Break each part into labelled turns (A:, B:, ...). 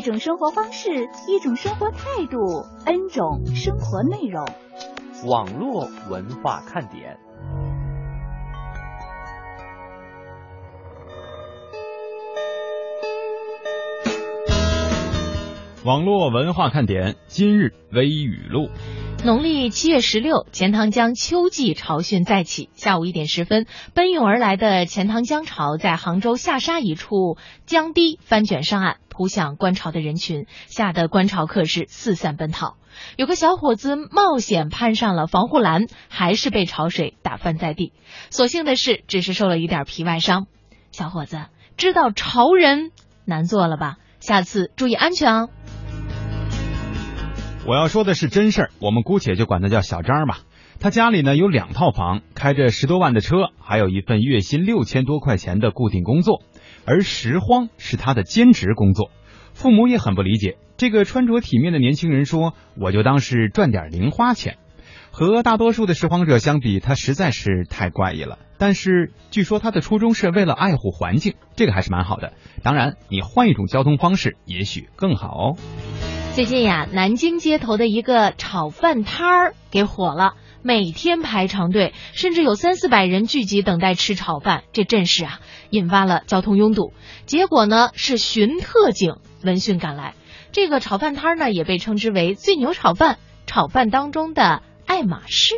A: 一种生活方式，一种生活态度，N 种生活内容。
B: 网络文化看点。
C: 网络文化看点今日微语录。
D: 农历七月十六，钱塘江秋季潮汛再起。下午一点十分，奔涌而来的钱塘江潮在杭州下沙一处江堤翻卷上岸，扑向观潮的人群，吓得观潮客是四散奔逃。有个小伙子冒险攀上了防护栏，还是被潮水打翻在地。所幸的是，只是受了一点皮外伤。小伙子，知道潮人难做了吧？下次注意安全哦。
C: 我要说的是真事儿，我们姑且就管他叫小张吧。他家里呢有两套房，开着十多万的车，还有一份月薪六千多块钱的固定工作，而拾荒是他的兼职工作。父母也很不理解，这个穿着体面的年轻人说：“我就当是赚点零花钱。”和大多数的拾荒者相比，他实在是太怪异了。但是据说他的初衷是为了爱护环境，这个还是蛮好的。当然，你换一种交通方式，也许更好哦。
D: 最近呀，南京街头的一个炒饭摊儿给火了，每天排长队，甚至有三四百人聚集等待吃炒饭，这阵势啊，引发了交通拥堵。结果呢，是巡特警闻讯赶来。这个炒饭摊儿呢，也被称之为“最牛炒饭”，炒饭当中的爱马仕。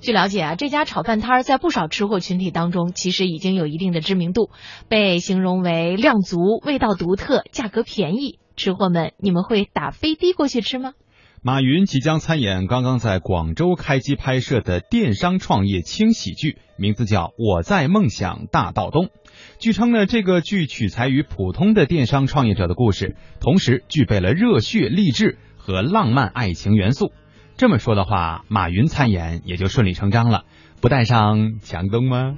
D: 据了解啊，这家炒饭摊儿在不少吃货群体当中，其实已经有一定的知名度，被形容为量足、味道独特、价格便宜。吃货们，你们会打飞的过去吃吗？
C: 马云即将参演刚刚在广州开机拍摄的电商创业轻喜剧，名字叫《我在梦想大道东》。据称呢，这个剧取材于普通的电商创业者的故事，同时具备了热血励志和浪漫爱情元素。这么说的话，马云参演也就顺理成章了，不带上强东吗？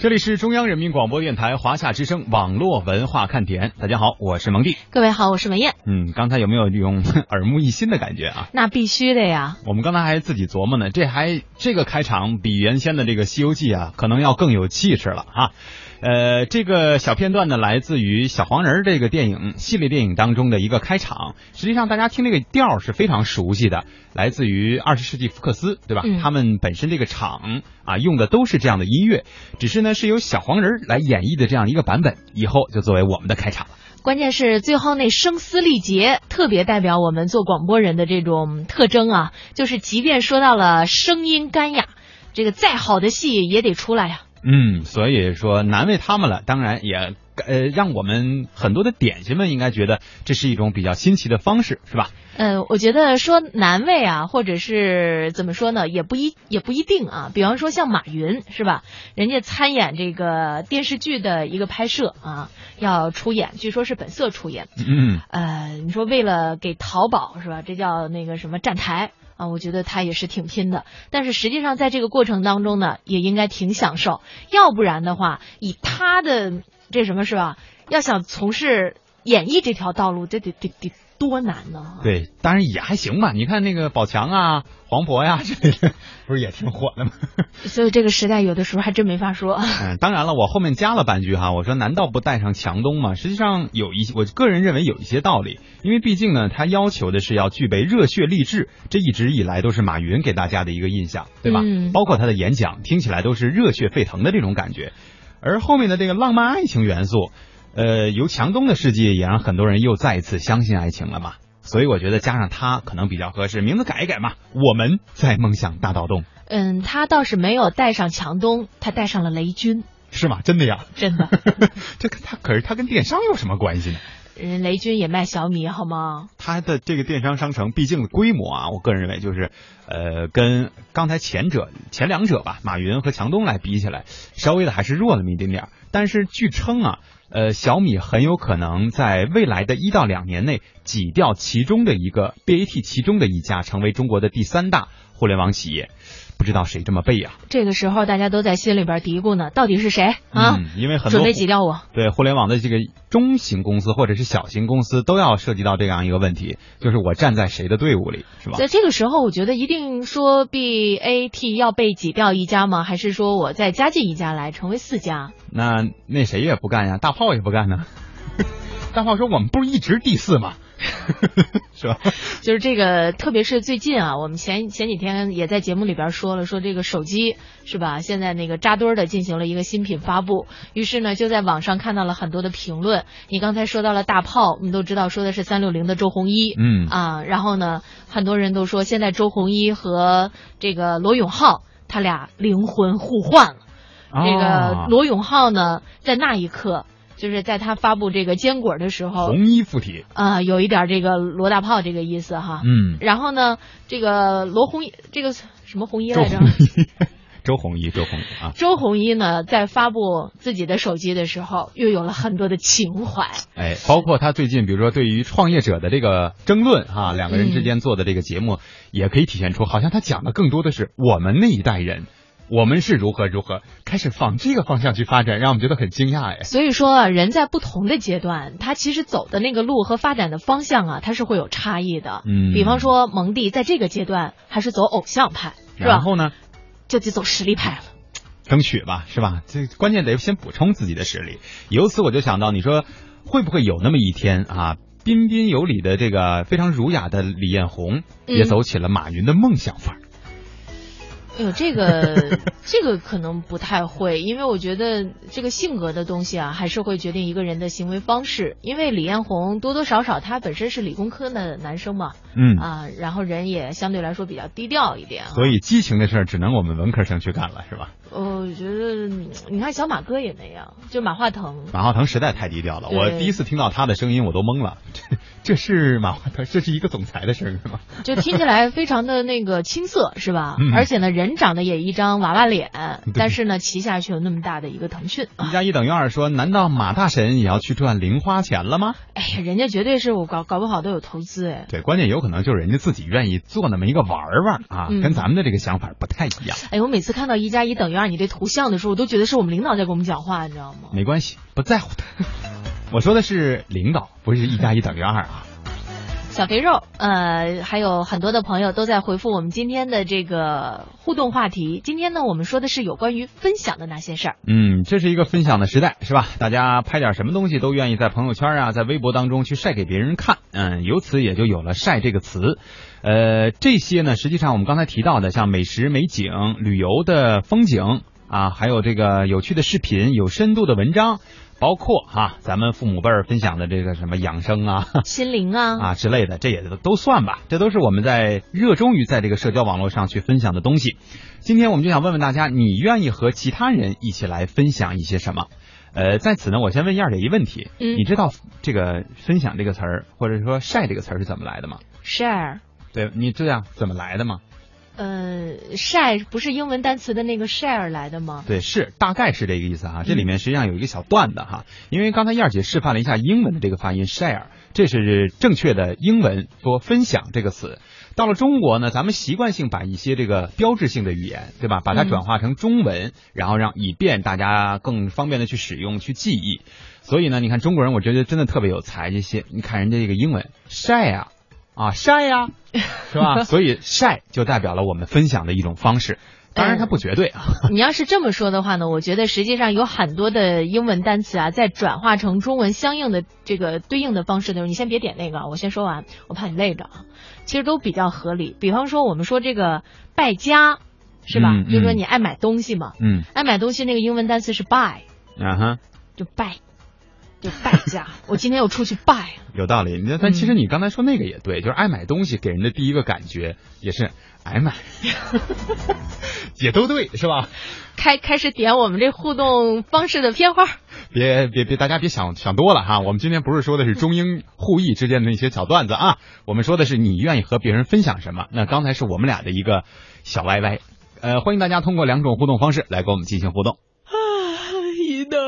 C: 这里是中央人民广播电台华夏之声网络文化看点，大家好，我是蒙蒂。
D: 各位好，我是文艳。
C: 嗯，刚才有没有这种耳目一新的感觉啊？
D: 那必须的呀！
C: 我们刚才还自己琢磨呢，这还这个开场比原先的这个《西游记》啊，可能要更有气势了啊。呃，这个小片段呢，来自于《小黄人》这个电影系列电影当中的一个开场。实际上，大家听这个调是非常熟悉的，来自于二十世纪福克斯，对吧？
D: 嗯、
C: 他们本身这个场啊，用的都是这样的音乐，只是呢是由小黄人来演绎的这样一个版本，以后就作为我们的开场了。
D: 关键是最后那声嘶力竭，特别代表我们做广播人的这种特征啊，就是即便说到了声音干哑，这个再好的戏也得出来呀、
C: 啊。嗯，所以说难为他们了。当然也呃，让我们很多的点心们应该觉得这是一种比较新奇的方式，是吧？
D: 嗯，我觉得说难为啊，或者是怎么说呢，也不一也不一定啊。比方说像马云是吧？人家参演这个电视剧的一个拍摄啊，要出演，据说是本色出演。
C: 嗯，
D: 呃，你说为了给淘宝是吧？这叫那个什么站台。啊，我觉得他也是挺拼的，但是实际上在这个过程当中呢，也应该挺享受，要不然的话，以他的这什么是吧，要想从事演艺这条道路，这得得得多难呢？
C: 对，当然也还行吧。你看那个宝强啊、黄渤呀之类的，不是也挺火的吗？
D: 所以这个时代有的时候还真没法说。
C: 嗯，当然了，我后面加了半句哈，我说难道不带上强东吗？实际上有一，我个人认为有一些道理，因为毕竟呢，他要求的是要具备热血励志，这一直以来都是马云给大家的一个印象，对吧？
D: 嗯、
C: 包括他的演讲听起来都是热血沸腾的这种感觉，而后面的这个浪漫爱情元素。呃，由强东的事迹也让很多人又再一次相信爱情了嘛。所以我觉得加上他可能比较合适，名字改一改嘛。我们在梦想大道洞。
D: 嗯，他倒是没有带上强东，他带上了雷军。
C: 是吗？真的呀？
D: 真的。
C: 这他可是他跟电商有什么关系呢？
D: 人雷军也卖小米，好吗？
C: 他的这个电商商城，毕竟规模啊，我个人认为就是，呃，跟刚才前者前两者吧，马云和强东来比起来，稍微的还是弱那么一点点。但是据称啊，呃，小米很有可能在未来的一到两年内挤掉其中的一个 BAT 其中的一家，成为中国的第三大互联网企业。不知道谁这么背呀？
D: 这个时候大家都在心里边嘀咕呢，到底是谁啊？
C: 因为很多
D: 准备挤掉我。
C: 对互联网的这个中型公司或者是小型公司都要涉及到这样一个问题，就是我站在谁的队伍里，是吧？
D: 在这个时候，我觉得一定说 BAT 要被挤掉一家吗？还是说我再加进一家来，成为四家？
C: 那那谁也不干呀，大炮也不干呢。大炮说：“我们不是一直第四吗？” 是吧？
D: 就是这个，特别是最近啊，我们前前几天也在节目里边说了，说这个手机是吧？现在那个扎堆的进行了一个新品发布，于是呢，就在网上看到了很多的评论。你刚才说到了大炮，我们都知道说的是三六零的周鸿祎，
C: 嗯
D: 啊，然后呢，很多人都说现在周鸿祎和这个罗永浩他俩灵魂互换了。这个罗永浩呢，在那一刻。就是在他发布这个坚果的时候，
C: 红衣附体
D: 啊，有一点这个罗大炮这个意思哈。
C: 嗯。
D: 然后呢，这个罗红衣，这个什么红衣来着？
C: 周鸿祎，周鸿祎啊。
D: 周鸿祎呢，在发布自己的手机的时候，又有了很多的情怀。
C: 哎，包括他最近，比如说对于创业者的这个争论哈，两个人之间做的这个节目，也可以体现出，好像他讲的更多的是我们那一代人。我们是如何如何开始往这个方向去发展，让我们觉得很惊讶哎。
D: 所以说，人在不同的阶段，他其实走的那个路和发展的方向啊，他是会有差异的。
C: 嗯，
D: 比方说蒙蒂在这个阶段还是走偶像派，是吧？
C: 然后呢，
D: 就得走实力派了，
C: 争取吧，是吧？这关键得先补充自己的实力。由此我就想到，你说会不会有那么一天啊，彬彬有礼的这个非常儒雅的李彦宏，也走起了马云的梦想范儿？
D: 哎呦，这个 这个可能不太会，因为我觉得这个性格的东西啊，还是会决定一个人的行为方式。因为李彦宏多多少少他本身是理工科的男生嘛，
C: 嗯
D: 啊，然后人也相对来说比较低调一点，
C: 所以激情的事儿只能我们文科生去干了，是吧？
D: 我觉得你看小马哥也那样，就马化腾。
C: 马化腾实在太低调了，我第一次听到他的声音我都懵了，这 这是马化腾，这是一个总裁的声音吗？
D: 就听起来非常的那个青涩，是吧？而且呢，人长得也一张娃娃脸，但是呢，旗下却有那么大的一个腾讯。
C: 一加一等于二，说难道马大神也要去赚零花钱了吗？
D: 哎呀，人家绝对是我搞搞不好都有投资哎。
C: 对，关键有可能就是人家自己愿意做那么一个玩玩啊，跟咱们的这个想法不太一样。
D: 哎，我每次看到一加一等于二你这图像的时候，我都觉得是我们领导在跟我们讲话，你知道吗？
C: 没关系，不在乎的。我说的是领导，不是一加一等于二啊。
D: 小肥肉，呃，还有很多的朋友都在回复我们今天的这个互动话题。今天呢，我们说的是有关于分享的那些事儿。
C: 嗯，这是一个分享的时代，是吧？大家拍点什么东西都愿意在朋友圈啊，在微博当中去晒给别人看。嗯，由此也就有了“晒”这个词。呃，这些呢，实际上我们刚才提到的，像美食、美景、旅游的风景啊，还有这个有趣的视频、有深度的文章。包括哈，咱们父母辈儿分享的这个什么养生啊、
D: 心灵啊
C: 啊之类的，这也都都算吧。这都是我们在热衷于在这个社交网络上去分享的东西。今天我们就想问问大家，你愿意和其他人一起来分享一些什么？呃，在此呢，我先问燕儿姐一问题，你知道这个分享这个词儿，或者说晒这个词儿是怎么来的吗
D: ？share，
C: 对你这样怎么来的吗
D: 呃 shy 不是英文单词的那个 share 来的吗？
C: 对，是大概是这个意思哈。这里面实际上有一个小段子哈，因为刚才燕儿姐示范了一下英文的这个发音 share，这是正确的英文说分享这个词。到了中国呢，咱们习惯性把一些这个标志性的语言，对吧，把它转化成中文，然后让以便大家更方便的去使用、去记忆。所以呢，你看中国人，我觉得真的特别有才。这些你看人家这个英文 share。啊，晒呀，是吧？所以晒就代表了我们分享的一种方式，当然它不绝对啊。
D: 你要是这么说的话呢，我觉得实际上有很多的英文单词啊，在转化成中文相应的这个对应的方式的时候，你先别点那个，我先说完，我怕你累着啊。其实都比较合理。比方说，我们说这个败家，是吧？就是说你爱买东西嘛，
C: 嗯，
D: 爱买东西那个英文单词是 buy，
C: 啊哈，
D: 就 buy。就败家。我今天又出去败。
C: 有道理，那但其实你刚才说那个也对，就是爱买东西给人的第一个感觉也是爱买，也都对是吧？
D: 开开始点我们这互动方式的片花。
C: 别别别，大家别想想多了哈。我们今天不是说的是中英互译之间的那些小段子啊，我们说的是你愿意和别人分享什么。那刚才是我们俩的一个小歪歪，呃，欢迎大家通过两种互动方式来跟我们进行互动。
E: 啊，一到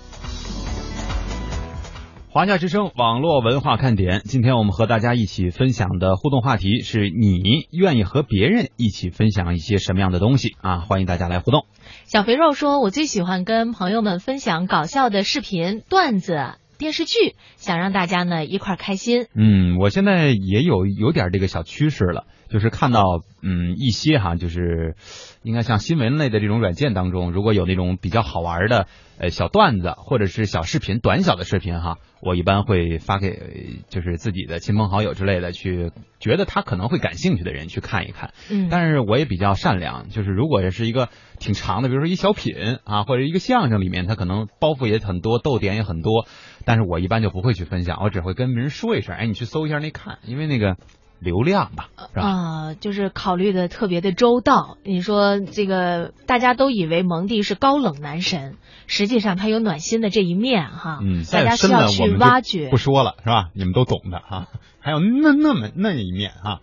C: 华夏之声网络文化看点，今天我们和大家一起分享的互动话题是你愿意和别人一起分享一些什么样的东西啊？欢迎大家来互动。
D: 小肥肉说：“我最喜欢跟朋友们分享搞笑的视频、段子、电视剧，想让大家呢一块开心。
C: 嗯，我现在也有有点这个小趋势了，就是看到嗯一些哈，就是应该像新闻类的这种软件当中，如果有那种比较好玩的呃小段子或者是小视频、短小的视频哈，我一般会发给呃就是自己的亲朋好友之类的，去觉得他可能会感兴趣的人去看一看。
D: 嗯，
C: 但是我也比较善良，就是如果是一个挺长的，比如说一小品啊，或者一个相声里面，它可能包袱也很多，逗点也很多，但是我一般就不会去分享，我只会跟别人说一声，哎，你去搜一下那看，因为那个流量吧，是吧？
D: 啊、就是考虑的特别的周到。你说这个大家都以为蒙蒂是高冷男神，实际上他有暖心的这一面哈。
C: 嗯，
D: 大家需要去挖掘
C: 不。说了，是吧？你们都懂的哈。还有那那么那一面哈，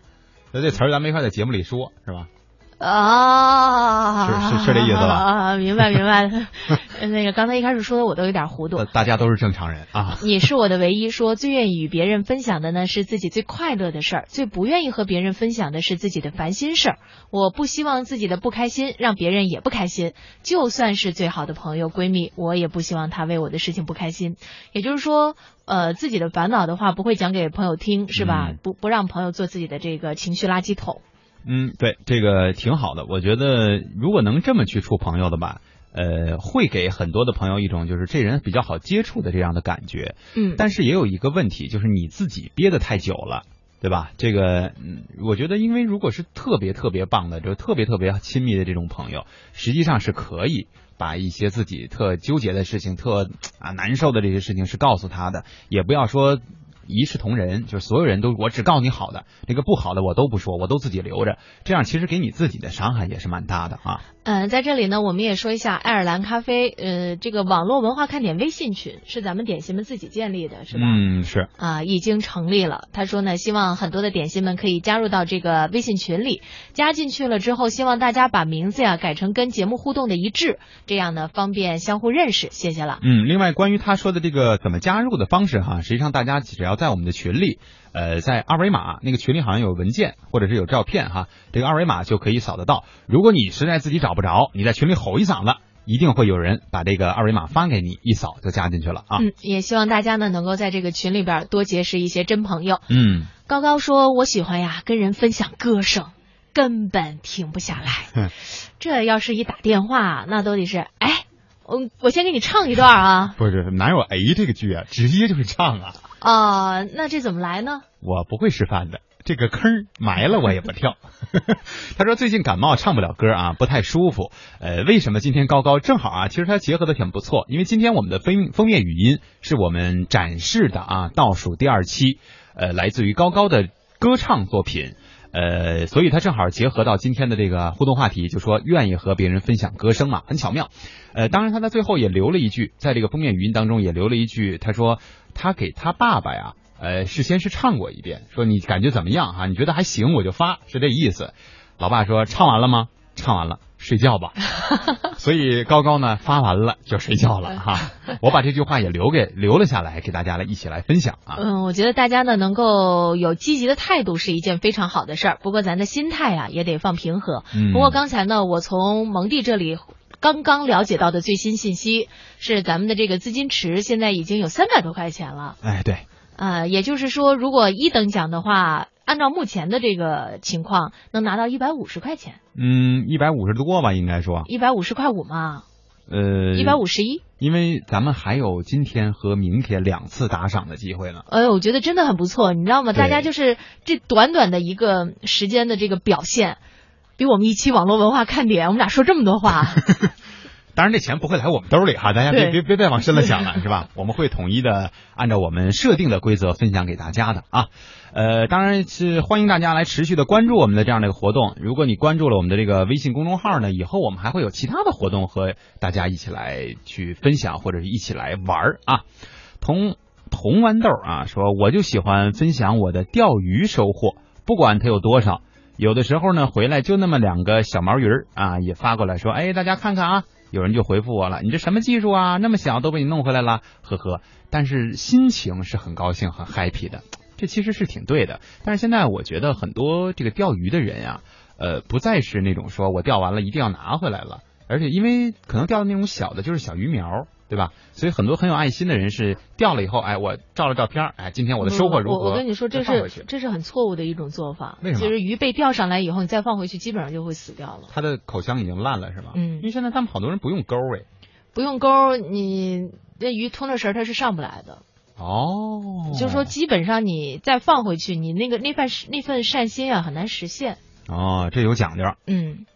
C: 那这词儿咱没法在节目里说，是吧？
D: 啊，
C: 是是是这意思吧
D: 啊，明白明白。那个刚才一开始说的我都有点糊涂
C: 呃。大家都是正常人啊。
D: 你是我的唯一，说最愿意与别人分享的呢是自己最快乐的事儿，最不愿意和别人分享的是自己的烦心事儿。我不希望自己的不开心让别人也不开心，就算是最好的朋友闺蜜，我也不希望她为我的事情不开心。也就是说，呃，自己的烦恼的话不会讲给朋友听，是吧？
C: 嗯
D: 不不让朋友做自己的这个情绪垃圾桶。
C: 嗯，对，这个挺好的。我觉得如果能这么去处朋友的吧，呃，会给很多的朋友一种就是这人比较好接触的这样的感觉。
D: 嗯，
C: 但是也有一个问题，就是你自己憋得太久了。对吧？这个，嗯，我觉得，因为如果是特别特别棒的，就特别特别亲密的这种朋友，实际上是可以把一些自己特纠结的事情、特啊难受的这些事情是告诉他的，也不要说一视同仁，就是所有人都我只告诉你好的，那个不好的我都不说，我都自己留着，这样其实给你自己的伤害也是蛮大的啊。
D: 嗯，在这里呢，我们也说一下爱尔兰咖啡，呃，这个网络文化看点微信群是咱们点心们自己建立的，是吧？
C: 嗯，是。
D: 啊，已经成立了。他说呢，希望很多的点心们可以加入到这个微信群里。加进去了之后，希望大家把名字呀改成跟节目互动的一致，这样呢方便相互认识。谢谢了。
C: 嗯，另外关于他说的这个怎么加入的方式哈，实际上大家只要在我们的群里，呃，在二维码那个群里好像有文件或者是有照片哈，这个二维码就可以扫得到。如果你实在自己找不着，你在群里吼一嗓子，一定会有人把这个二维码发给你，一扫就加进去了啊。
D: 嗯，也希望大家呢能够在这个群里边多结识一些真朋友。
C: 嗯，
D: 高高说：“我喜欢呀，跟人分享歌声，根本停不下来。这要是一打电话，那都得是哎，我我先给你唱一段啊。
C: 不是哪有哎这个剧啊，直接就是唱啊。
D: 啊、那这怎么来呢？
C: 我不会示范的，这个坑埋了我也不跳。他说最近感冒唱不了歌啊，不太舒服。呃，为什么今天高高正好啊？其实他结合的挺不错，因为今天我们的封封面语音是我们展示的啊，倒数第二期，呃，来自于高高的歌唱作品。呃，所以他正好结合到今天的这个互动话题，就说愿意和别人分享歌声嘛，很巧妙。呃，当然他在最后也留了一句，在这个封面语音当中也留了一句，他说他给他爸爸呀，呃，事先是唱过一遍，说你感觉怎么样哈？你觉得还行，我就发，是这意思。老爸说唱完了吗？唱完了，睡觉吧。所以高高呢发完了就睡觉了哈。我把这句话也留给留了下来，给大家来一起来分享啊。
D: 嗯，我觉得大家呢能够有积极的态度是一件非常好的事儿，不过咱的心态啊也得放平和。
C: 嗯
D: 不过刚才呢，我从蒙蒂这里。刚刚了解到的最新信息是，咱们的这个资金池现在已经有三百多块钱了。
C: 哎，对，
D: 呃，也就是说，如果一等奖的话，按照目前的这个情况，能拿到一百五十块钱，
C: 嗯，一百五十多吧，应该说，
D: 一百五十块五嘛，
C: 呃，
D: 一百五十一。
C: 因为咱们还有今天和明天两次打赏的机会呢。
D: 哎，我觉得真的很不错，你知道吗？大家就是这短短的一个时间的这个表现，比我们一期网络文化看点，我们俩说这么多话，
C: 当然，这钱不会来我们兜里哈，大家别别别再往深了想了，是吧？我们会统一的按照我们设定的规则分享给大家的啊。呃，当然是欢迎大家来持续的关注我们的这样的一个活动。如果你关注了我们的这个微信公众号呢，以后我们还会有其他的活动和大家一起来去分享，或者是一起来玩儿啊。同同豌豆啊说，我就喜欢分享我的钓鱼收获，不管它有多少。有的时候呢，回来就那么两个小毛鱼儿啊，也发过来说，哎，大家看看啊。有人就回复我了，你这什么技术啊？那么小都被你弄回来了，呵呵。但是心情是很高兴、很 happy 的，这其实是挺对的。但是现在我觉得很多这个钓鱼的人呀、呃，不再是那种说我钓完了一定要拿回来了，而且因为可能钓的那种小的，就是小鱼苗，对吧？所以很多很有爱心的人是钓了以后，哎，我照了照片，哎，今天我的收获如何？
D: 我我跟你说，这是这是很错误的一种做法。
C: 为什么
D: 就是鱼被钓上来以后，你再放回去，基本上就会死掉了。
C: 它的口腔已经烂了，是吗？
D: 嗯
C: 因为现在他们好多人不用钩哎。
D: 不用钩，你那鱼通着食儿它是上不来的。
C: 哦，
D: 就是说，基本上你再放回去，你那个那份那份善心啊，很难实现。
C: 哦，这有讲究。
D: 嗯，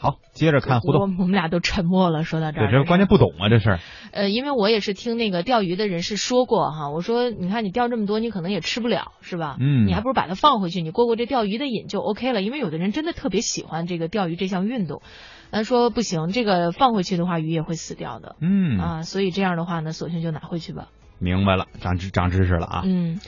C: 好，接着看互动。
D: 我我们俩都沉默了。说到这
C: 对，
D: 儿，
C: 这关键不懂啊，这事儿。
D: 呃，因为我也是听那个钓鱼的人士说过哈，我说你看你钓这么多，你可能也吃不了，是吧？
C: 嗯
D: 你还不如把它放回去，你过过这钓鱼的瘾就 OK 了。因为有的人真的特别喜欢这个钓鱼这项运动，他说不行，这个放回去的话鱼也会死掉的。
C: 嗯
D: 啊，所以这样的话呢，索性就拿回去吧。
C: 明白了，长知长知识了啊。
D: 嗯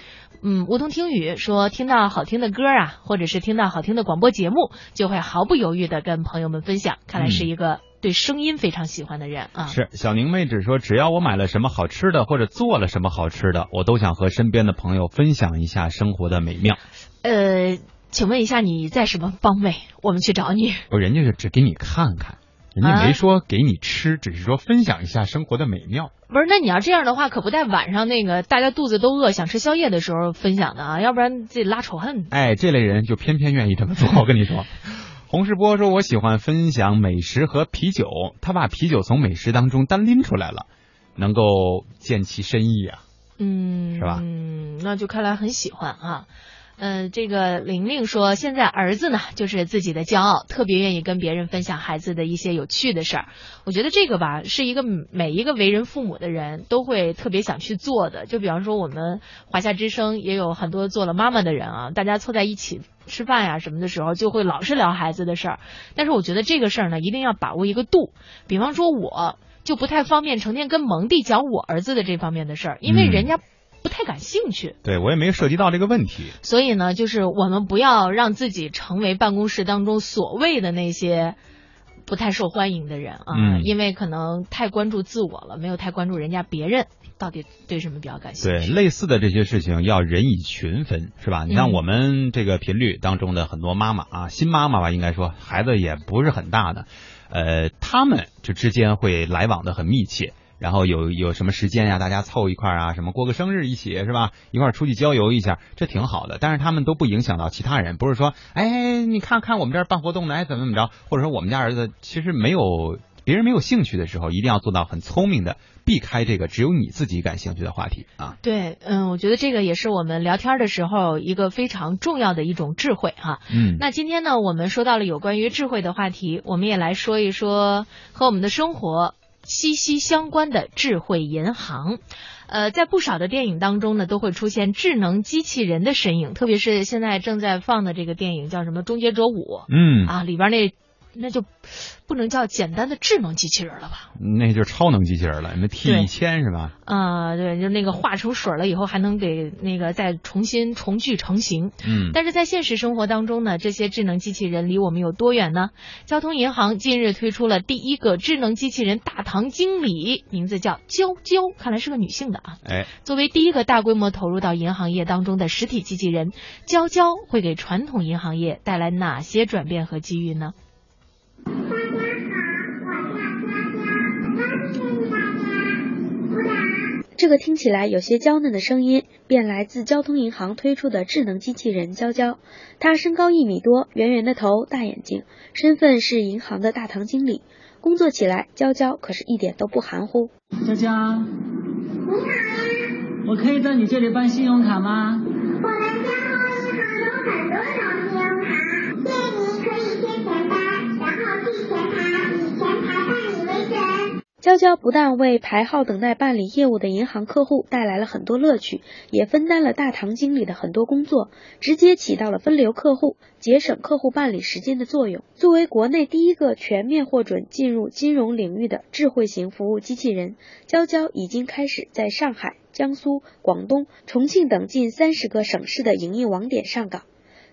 D: 嗯，梧桐听雨说，听到好听的歌啊，或者是听到好听的广播节目，就会毫不犹豫的跟朋友们分享。看来是一个对声音非常喜欢的人啊。
C: 嗯是小宁妹只说，只要我买了什么好吃的，或者做了什么好吃的，我都想和身边的朋友分享一下生活的美妙。
D: 呃，请问一下你在什么方位？我们去找你。
C: 不，人家是只给你看看，人家
D: 啊
C: 没说给你吃，只是说分享一下生活的美妙。
D: 不是，那你要这样的话，可不带晚上那个大家肚子都饿，想吃宵夜的时候分享的啊，要不然这拉仇恨。
C: 哎，这类人就偏偏愿意这么做。我跟你说，洪世波说，我喜欢分享美食和啤酒，他把啤酒从美食当中单拎出来了，能够见其深意啊。
D: 嗯，
C: 是吧
D: 嗯，那就看来很喜欢啊。嗯、这个玲玲说，现在儿子呢就是自己的骄傲，特别愿意跟别人分享孩子的一些有趣的事儿。我觉得这个吧，是一个每一个为人父母的人都会特别想去做的。就比方说，我们华夏之声也有很多做了妈妈的人啊，大家凑在一起吃饭呀、什么的时候，就会老是聊孩子的事儿。但是我觉得这个事儿呢，一定要把握一个度。比方说，我就不太方便成天跟蒙蒂讲我儿子的这方面的事儿，因为
C: 嗯
D: 人家不太感兴趣。
C: 对我也没有涉及到这个问题。
D: 所以呢，就是我们不要让自己成为办公室当中所谓的那些不太受欢迎的人啊，
C: 嗯
D: 因为可能太关注自我了，没有太关注人家别人到底对什么比较感兴趣对，
C: 类似的这些事情要人以群分，是吧？你像
D: 嗯
C: 我们这个频率当中的很多妈妈啊，新妈妈吧，应该说孩子也不是很大的，呃，他们就之间会来往的很密切。然后有有什么时间呀，大家凑一块儿啊，什么过个生日一起是吧？一块儿出去郊游一下，这挺好的。但是他们都不影响到其他人，不是说，哎，你看看我们这儿办活动呢，哎，怎么怎么着，或者说我们家儿子其实没有别人没有兴趣的时候，一定要做到很聪明的避开这个只有你自己感兴趣的话题啊。
D: 对，嗯，我觉得这个也是我们聊天的时候一个非常重要的一种智慧哈。
C: 嗯，
D: 那今天呢，我们说到了有关于智慧的话题，我们也来说一说和我们的生活息息相关的智慧银行。呃，在不少的电影当中呢，都会出现智能机器人的身影，特别是现在正在放的这个电影叫什么《终结者五》
C: 嗯，
D: 啊，里边那那就不能叫简单的智能机器人了吧？
C: 那就是超能机器人了，什么 T
D: 对
C: 一千是吧？
D: 啊、对，就那个化成水了以后，还能给那个再重新重聚成型。
C: 嗯，
D: 但是在现实生活当中呢，这些智能机器人离我们有多远呢？交通银行近日推出了第一个智能机器人大堂经理，名字叫娇娇，看来是个女性的啊。
C: 哎，
D: 作为第一个大规模投入到银行业当中的实体机器人，娇娇会给传统银行业带来哪些转变和机遇呢？
F: 这个听起来有些娇嫩的声音，便来自交通银行推出的智能机器人娇娇。它身高一米多，圆圆的头，大眼睛，身份是银行的大堂经理。工作起来，娇娇可是一点都不含糊。
G: 娇娇，你好呀我可以在你这里办信用卡吗？
H: 我们交通银行有很多种信用卡，
F: 娇娇不但为排号等待办理业务的银行客户带来了很多乐趣，也分担了大堂经理的很多工作，直接起到了分流客户、节省客户办理时间的作用。作为国内第一个全面获准进入金融领域的智慧型服务机器人，娇娇已经开始在上海、江苏、广东、重庆等近三十个省市的营业网点上岗。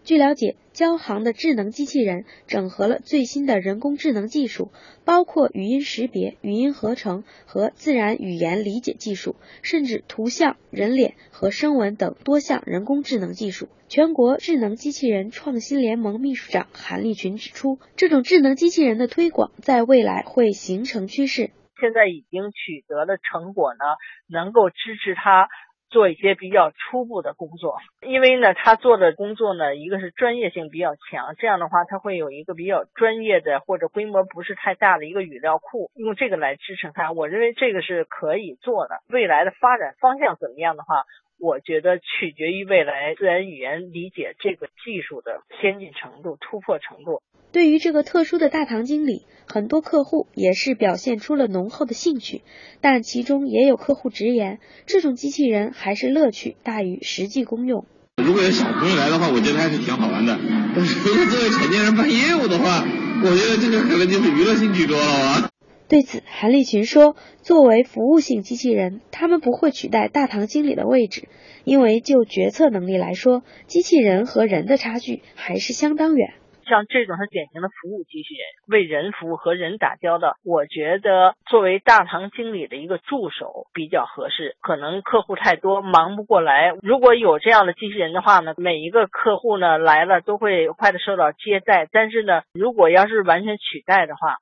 F: 据了解，交行的智能机器人整合了最新的人工智能技术，包括语音识别、语音合成和自然语言理解技术，甚至图像、人脸和声纹等多项人工智能技术。全国智能机器人创新联盟秘书长韩立群指出，这种智能机器人的推广在未来会形成趋势。
I: 现在已经取得的成果呢，能够支持它。做一些比较初步的工作，因为呢，他做的工作呢，一个是专业性比较强，这样的话，他会有一个比较专业的或者规模不是太大的一个语料库，用这个来支撑他。我认为这个是可以做的。未来的发展方向怎么样的话，我觉得取决于未来自然语言理解这个技术的先进程度、突破程度。
F: 对于这个特殊的大堂经理，很多客户也是表现出了浓厚的兴趣，但其中也有客户直言，这种机器人还是乐趣大于实际功用。
J: 如果有小朋友来的话，我觉得还是挺好玩的。但是如果作为成年人办业务的话，我觉得这个可能就是娱乐性居多了吧。
F: 对此，韩立群说：“作为服务性机器人，他们不会取代大堂经理的位置，因为就决策能力来说，机器人和人的差距还是相当远。”
I: 像这种是典型的服务机器人，为人服务和人打交道，我觉得作为大堂经理的一个助手比较合适。可能客户太多，忙不过来。如果有这样的机器人的话呢，每一个客户呢来了都会快的受到接待。但是呢，如果要是完全取代的话，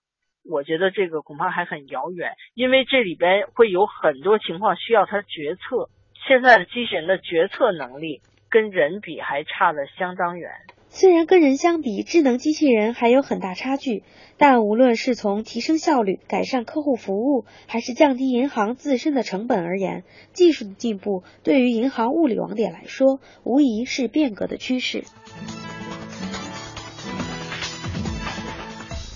I: 我觉得这个恐怕还很遥远，因为这里边会有很多情况需要他决策。现在的机器人的决策能力跟人比还差得相当远。
F: 虽然跟人相比，智能机器人还有很大差距，但无论是从提升效率、改善客户服务，还是降低银行自身的成本而言，技术的进步对于银行物理网点来说，无疑是变革的趋势。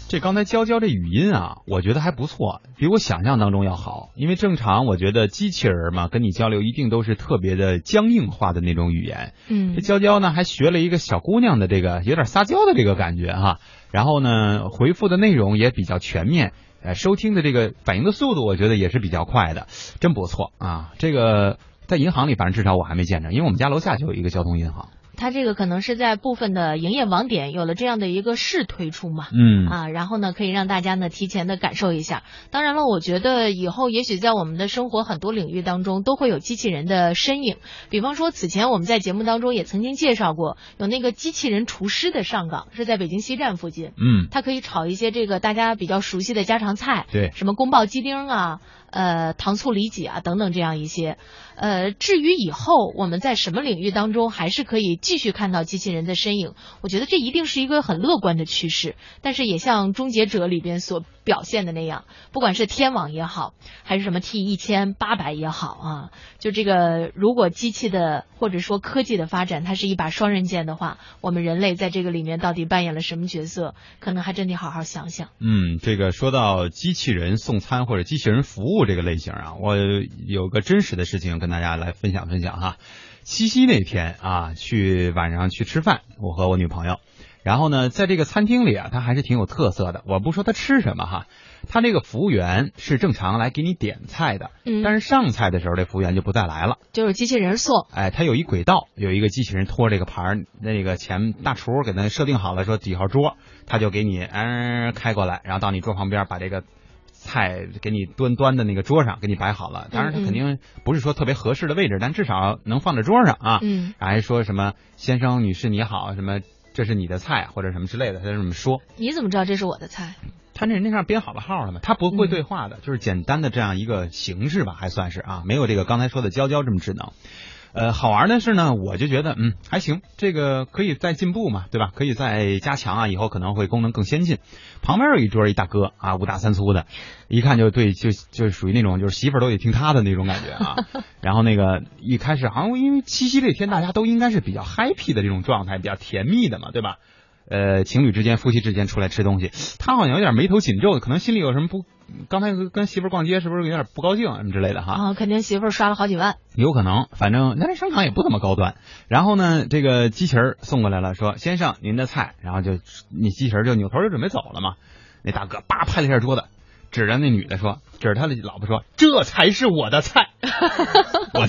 C: 这刚才娇娇这语音啊，我觉得还不错，比我想象当中要好。因为正常，我觉得机器人嘛，跟你交流一定都是特别的僵硬化的那种语言。
D: 嗯，
C: 这娇娇呢，还学了一个小姑娘的这个有点撒娇的这个感觉哈。然后呢，回复的内容也比较全面，呃，收听的这个反应的速度，我觉得也是比较快的，真不错啊。这个在银行里，反正至少我还没见着，因为我们家楼下就有一个交通银行。
D: 它这个可能是在部分的营业网点有了这样的一个试推出嘛，
C: 嗯
D: 啊，然后呢可以让大家呢提前的感受一下。当然了，我觉得以后也许在我们的生活很多领域当中都会有机器人的身影。比方说，此前我们在节目当中也曾经介绍过，有那个机器人厨师的上岗，是在北京西站附近，
C: 嗯，
D: 它可以炒一些这个大家比较熟悉的家常菜，
C: 对，
D: 什么宫爆鸡丁啊。呃，糖醋里脊啊，等等这样一些，呃，至于以后我们在什么领域当中还是可以继续看到机器人的身影。我觉得这一定是一个很乐观的趋势。但是也像《终结者》里边所表现的那样，不管是天网也好，还是什么 T 一千八百也好啊，就这个如果机器的或者说科技的发展，它是一把双刃剑的话，我们人类在这个里面到底扮演了什么角色，可能还真得好好想想。
C: 嗯，这个说到机器人送餐或者机器人服务这个类型啊，我有个真实的事情跟大家来分享分享哈。七夕那天啊，去晚上去吃饭，我和我女朋友，然后呢，在这个餐厅里啊，它还是挺有特色的。我不说他吃什么哈，他这个服务员是正常来给你点菜的，
D: 嗯
C: 但是上菜的时候，这服务员就不再来了。
D: 就是机器人送，
C: 哎，他有一轨道，有一个机器人拖这个盘儿，那个前大厨给他设定好了，说几号桌，他就给你嗯、开过来，然后到你桌旁边把这个菜给你端端的那个桌上给你摆好了。当然，他肯定不是说特别合适的位置，但至少能放在桌上啊。
D: 嗯，
C: 还说什么先生、女士你好，什么这是你的菜或者什么之类的，他就这么说。
D: 你怎么知道这是我的菜？
C: 他那那上编好了号了嘛，他不会对话的，就是简单的这样一个形式吧，还算是啊，没有这个刚才说的娇娇这么智能。呃，好玩的是呢，我就觉得嗯还行，这个可以再进步嘛，对吧？可以再加强啊，以后可能会功能更先进。旁边有一桌一大哥啊，五大三粗的，一看就对，就就属于那种就是媳妇儿都得听他的那种感觉啊。然后那个一开始好像因为七夕这天大家都应该是比较 happy 的这种状态，比较甜蜜的嘛，对吧？呃，情侣之间、夫妻之间出来吃东西，他好像有点眉头紧皱的，可能心里有什么不，刚才跟媳妇儿逛街是不是有点不高兴什么之类的哈？
D: 啊，肯定媳妇儿刷了好几万。
C: 有可能，反正那这商场也不怎么高端。然后呢，这个机器人送过来了，说先生您的菜，然后就你机器人就扭头就准备走了嘛。那大哥叭拍了一下桌子，指着那女的说，指着他的老婆说，这才是我的菜。我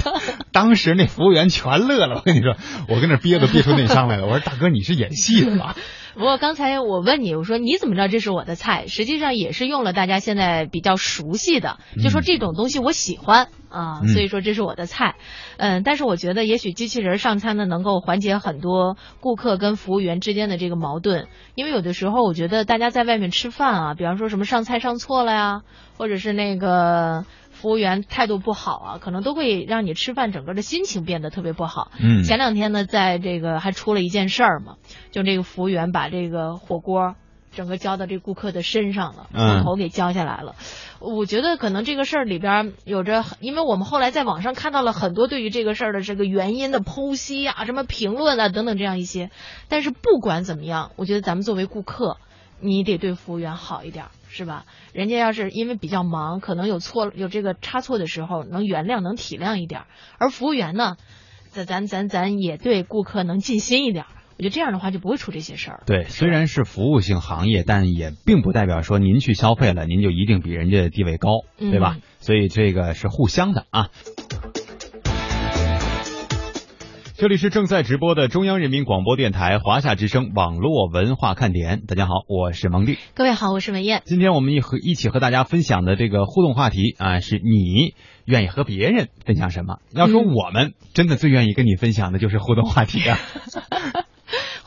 C: 当时那服务员全乐了，我跟你说，我跟那憋都憋出内伤来了。我说大哥你是演戏的吧？
D: 不过刚才我问你，我说你怎么知道这是我的菜？实际上也是用了大家现在比较熟悉的，就说这种东西我喜欢啊，
C: 嗯
D: 所以说这是我的菜。嗯，但是我觉得也许机器人上餐呢，能够缓解很多顾客跟服务员之间的这个矛盾，因为有的时候我觉得大家在外面吃饭啊，比方说什么上菜上错了呀，或者是那个。服务员态度不好啊，可能都会让你吃饭整个的心情变得特别不好。
C: 嗯
D: 前两天呢，在这个还出了一件事儿嘛，就这个服务员把这个火锅整个浇到这顾客的身上了，头给浇下来了。我觉得可能这个事儿里边有着，因为我们后来在网上看到了很多对于这个事儿的这个原因的剖析啊、什么评论啊等等这样一些。但是不管怎么样，我觉得咱们作为顾客，你得对服务员好一点儿，是吧？人家要是因为比较忙，可能有错有这个差错的时候，能原谅、能体谅一点。而服务员呢，咱咱咱咱也对顾客能尽心一点。我觉得这样的话就不会出这些事儿。
C: 对，虽然是服务性行业，但也并不代表说您去消费了，您就一定比人家地位高，对吧？
D: 嗯
C: 所以这个是互相的啊。这里是正在直播的中央人民广播电台华夏之声网络文化看点。大家好，我是蒙蒂。
D: 各位好，我是文燕。
C: 今天我们一和一起和大家分享的这个互动话题啊，是你愿意和别人分享什么？要说我们真的最愿意跟你分享的就是互动话题啊。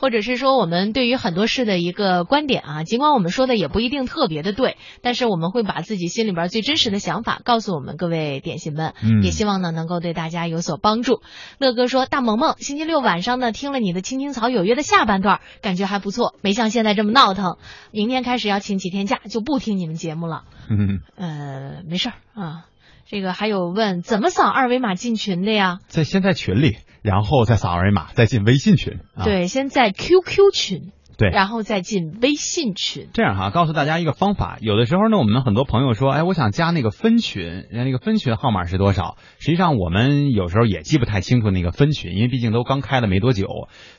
D: 或者是说我们对于很多事的一个观点啊，尽管我们说的也不一定特别的对，但是我们会把自己心里边最真实的想法告诉我们各位点心们，
C: 嗯
D: 也希望呢能够对大家有所帮助。乐哥说，大萌萌，星期六晚上呢听了你的《青青草有约》的下半段，感觉还不错，没像现在这么闹腾。明天开始要请几天假，就不听你们节目了。
C: 嗯，
D: 呃，没事儿啊。这个还有问怎么扫二维码进群的呀？
C: 在先在群里，然后再扫二维码，再进微信群。啊、
D: 对，先在 QQ 群，
C: 对，
D: 然后再进微信群。
C: 这样哈，告诉大家一个方法。有的时候呢，我们很多朋友说，哎，我想加那个分群，人家那个分群号码是多少？实际上我们有时候也记不太清楚那个分群，因为毕竟都刚开了没多久。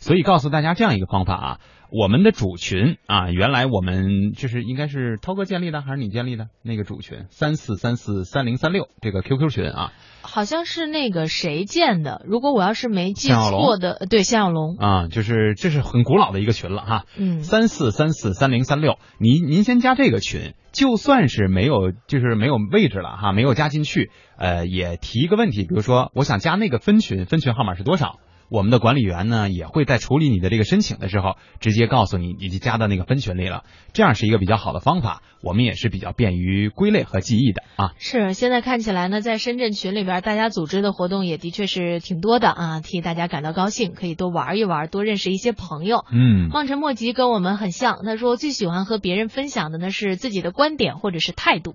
C: 所以告诉大家这样一个方法啊，我们的主群啊，原来我们就是应该是涛哥建立的还是你建立的那个主群？三四三四三零三六这个 QQ 群啊。
D: 好像是那个谁建的，如果我要是没记错的，呃对，向小龙。
C: 啊，就是这是很古老的一个群了哈。
D: 嗯
C: 三四三四三零三六，您您先加这个群，就算是没有就是没有位置了哈，没有加进去，呃，也提一个问题，比如说我想加那个分群，分群号码是多少？我们的管理员呢也会在处理你的这个申请的时候，直接告诉你你就加到那个分群里了，这样是一个比较好的方法，我们也是比较便于归类和记忆的啊。
D: 是，现在看起来呢，在深圳群里边，大家组织的活动也的确是挺多的啊，替大家感到高兴，可以多玩一玩，多认识一些朋友。
C: 嗯，
D: 望尘莫及跟我们很像，他说最喜欢和别人分享的呢是自己的观点或者是态度，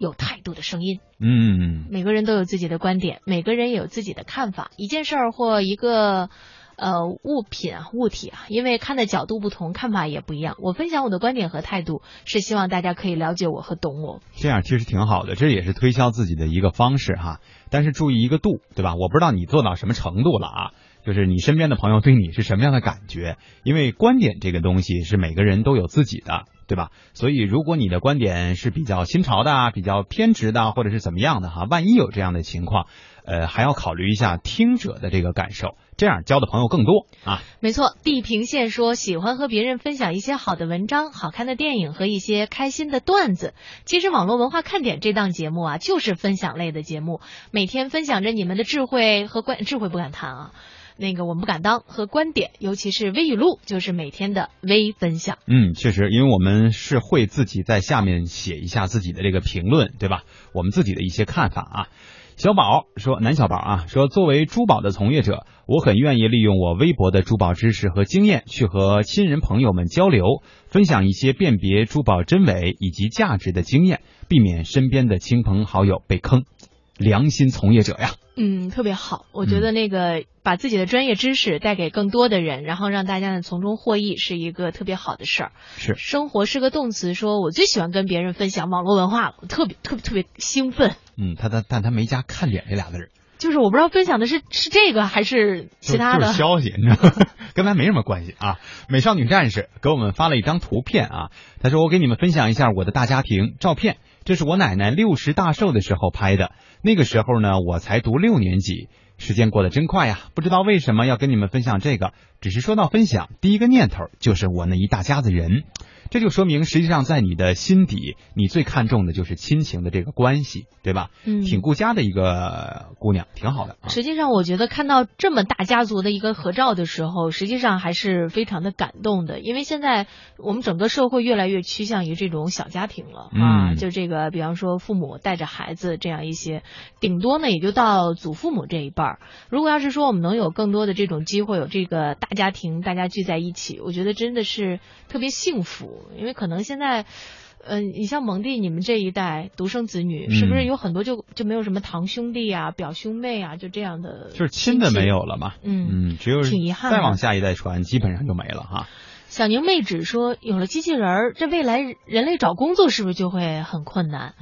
D: 有态度的声音。
C: 嗯，
D: 每个人都有自己的观点，每个人也有自己的看法。一件事儿或一个呃物品啊、物体啊，因为看的角度不同，看法也不一样。我分享我的观点和态度，是希望大家可以了解我和懂我。
C: 这样其实挺好的，这也是推销自己的一个方式哈。但是注意一个度，对吧？我不知道你做到什么程度了啊。就是你身边的朋友对你是什么样的感觉？因为观点这个东西是每个人都有自己的，对吧？所以如果你的观点是比较新潮的、比较偏执的，或者是怎么样的哈，万一有这样的情况，呃，还要考虑一下听者的这个感受，这样交的朋友更多啊。
D: 没错，地平线说喜欢和别人分享一些好的文章、好看的电影和一些开心的段子。其实网络文化看点这档节目啊，就是分享类的节目，每天分享着你们的智慧和观智慧不敢谈啊。那个我们不敢当和观点，尤其是微语录，就是每天的微分享。
C: 嗯，确实，因为我们是会自己在下面写一下自己的这个评论，对吧？我们自己的一些看法啊。小宝说，男小宝啊，说作为珠宝的从业者，我很愿意利用我微薄的珠宝知识和经验，去和亲人朋友们交流，分享一些辨别珠宝真伪以及价值的经验，避免身边的亲朋好友被坑。良心从业者呀。
D: 嗯，特别好。我觉得那个把自己的专业知识带给更多的人，然后让大家呢从中获益，是一个特别好的事儿。
C: 是，
D: 生活是个动词，说我最喜欢跟别人分享网络文化了，我特别特别特别兴奋。
C: 嗯，他他但他没加看脸这俩字儿，
D: 就是我不知道分享的是是这个还是其他的
C: 就是消息，你知道吗？跟咱没什么关系啊。美少女战士给我们发了一张图片啊，他说我给你们分享一下我的大家庭照片，这是我奶奶六十大寿的时候拍的。那个时候呢，我才读六年级，时间过得真快呀！不知道为什么要跟你们分享这个，只是说到分享，第一个念头就是我那一大家子人，这就说明实际上在你的心底，你最看重的就是亲情的这个关系，对吧？
D: 嗯，
C: 挺顾家的一个姑娘，挺好的。啊、
D: 实际上，我觉得看到这么大家族的一个合照的时候，实际上还是非常的感动的，因为现在我们整个社会越来越趋向于这种小家庭了啊，
C: 嗯、
D: 就这个，比方说父母带着孩子这样一些。顶多呢，也就到祖父母这一辈儿。如果要是说我们能有更多的这种机会，有这个大家庭，大家聚在一起，我觉得真的是特别幸福。因为可能现在，嗯、呃，你像蒙蒂你们这一代独生子女，
C: 嗯、
D: 是不是有很多就就没有什么堂兄弟啊、表兄妹啊，就这样的，
C: 就是亲的没有了嘛？
D: 嗯
C: 嗯，只有
D: 挺遗憾。
C: 再往下一代传，基本上就没了哈。
D: 小宁妹纸说，有了机器人儿，这未来人类找工作是不是就会很困难？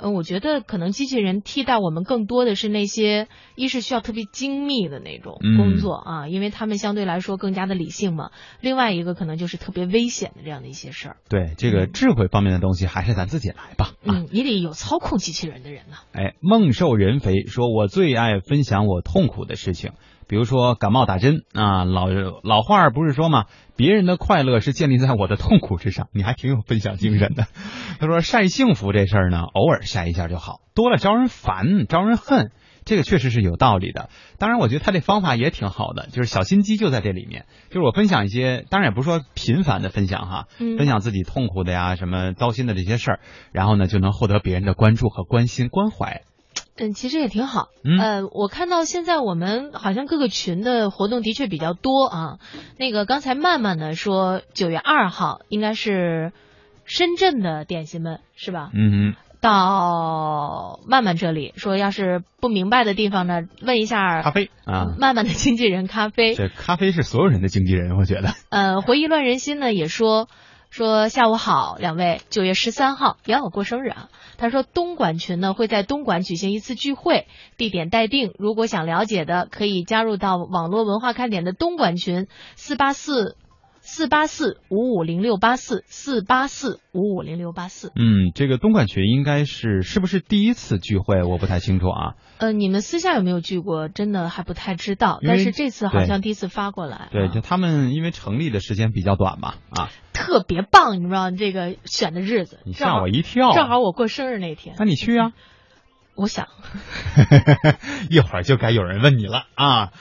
D: 嗯，我觉得可能机器人替代我们更多的是那些，一是需要特别精密的那种工作、
C: 嗯、
D: 啊，因为他们相对来说更加的理性嘛。另外一个可能就是特别危险的这样的一些事儿。
C: 对，这个智慧方面的东西还是咱自己来吧。
D: 嗯，啊、你得有操控机器人的人呢。
C: 哎，梦瘦人肥说，我最爱分享我痛苦的事情。比如说感冒打针啊，老老话儿不是说嘛？别人的快乐是建立在我的痛苦之上。你还挺有分享精神的。他说晒幸福这事儿呢，偶尔晒一下就好，多了招人烦，招人恨。这个确实是有道理的。当然，我觉得他这方法也挺好的，就是小心机就在这里面。就是我分享一些，当然也不是说频繁的分享哈，
D: 嗯、
C: 分享自己痛苦的呀、什么糟心的这些事儿，然后呢就能获得别人的关注和关心关怀。
D: 嗯，其实也挺好。
C: 嗯，
D: 呃，我看到现在我们好像各个群的活动的确比较多啊。那个刚才曼曼呢说，九月二号应该是深圳的点心们是吧？
C: 嗯
D: 到曼曼这里说，要是不明白的地方呢，问一下
C: 咖啡啊，
D: 曼曼的经纪人咖啡。
C: 这咖啡是所有人的经纪人，我觉得。
D: 呃，回忆乱人心呢也说。说下午好，两位，九月十三号，杨我过生日啊。他说东莞群呢会在东莞举行一次聚会，地点待定。如果想了解的，可以加入到网络文化看点的东莞群四八四四八四五五零六八四四八四五五零六八四。
C: 嗯，这个东莞群应该是是不是第一次聚会？我不太清楚啊。
D: 呃，你们私下有没有聚过？真的还不太知道。但是这次好像第一次发过来。
C: 对，就他们因为成立的时间比较短嘛，啊。
D: 特别棒，你知道这个选的日子，
C: 你吓我一跳，
D: 正好我过生日那天。
C: 那你去啊？
D: 我想，
C: 一会儿就该有人问你了啊。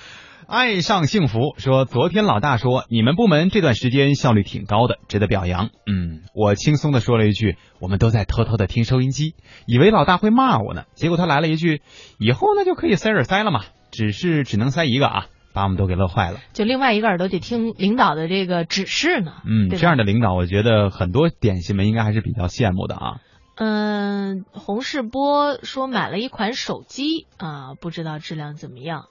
C: 爱上幸福说，昨天老大说你们部门这段时间效率挺高的，值得表扬。嗯，我轻松的说了一句，我们都在偷偷的听收音机，以为老大会骂我呢，结果他来了一句，以后那就可以塞耳塞了嘛，只是只能塞一个啊，把我们都给乐坏了。
D: 就另外一个耳朵得听领导的这个指示呢。
C: 嗯，这样的领导，我觉得很多点心们应该还是比较羡慕的啊。
D: 嗯，洪世波说买了一款手机啊，不知道质量怎么样。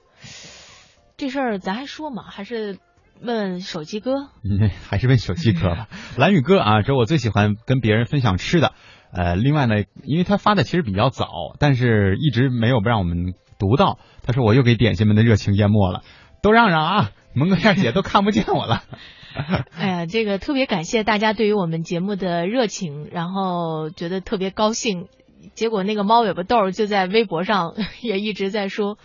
D: 这事儿咱还说吗？还是问问手机哥？
C: 嗯，还是问手机哥吧。蓝宇哥啊，这我最喜欢跟别人分享吃的。呃，另外呢，因为他发的其实比较早，但是一直没有让我们读到。他说我又给点心们的热情淹没了，都让让啊，蒙哥燕姐都看不见我了。
D: 哎呀，这个特别感谢大家对于我们节目的热情，然后觉得特别高兴。结果那个猫尾巴豆儿就在微博上 也一直在说。